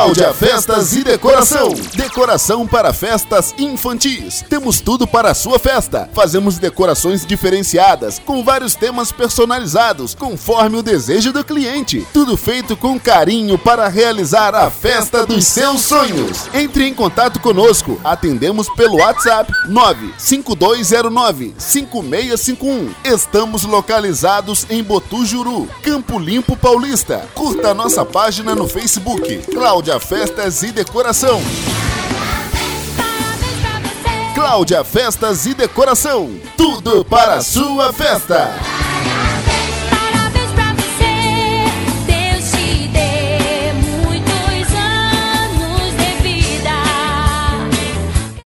Cláudia Festas e Decoração. Decoração para festas infantis. Temos tudo para a sua festa. Fazemos decorações diferenciadas, com vários temas personalizados, conforme o desejo do cliente. Tudo feito com carinho para realizar a festa dos seus sonhos. Entre em contato conosco. Atendemos pelo WhatsApp 95209 5651. Estamos localizados em Botujuru, Campo Limpo Paulista. Curta nossa página no Facebook. Cláudia Festas e Decoração. Cláudia Festas e Decoração. Tudo para a sua festa.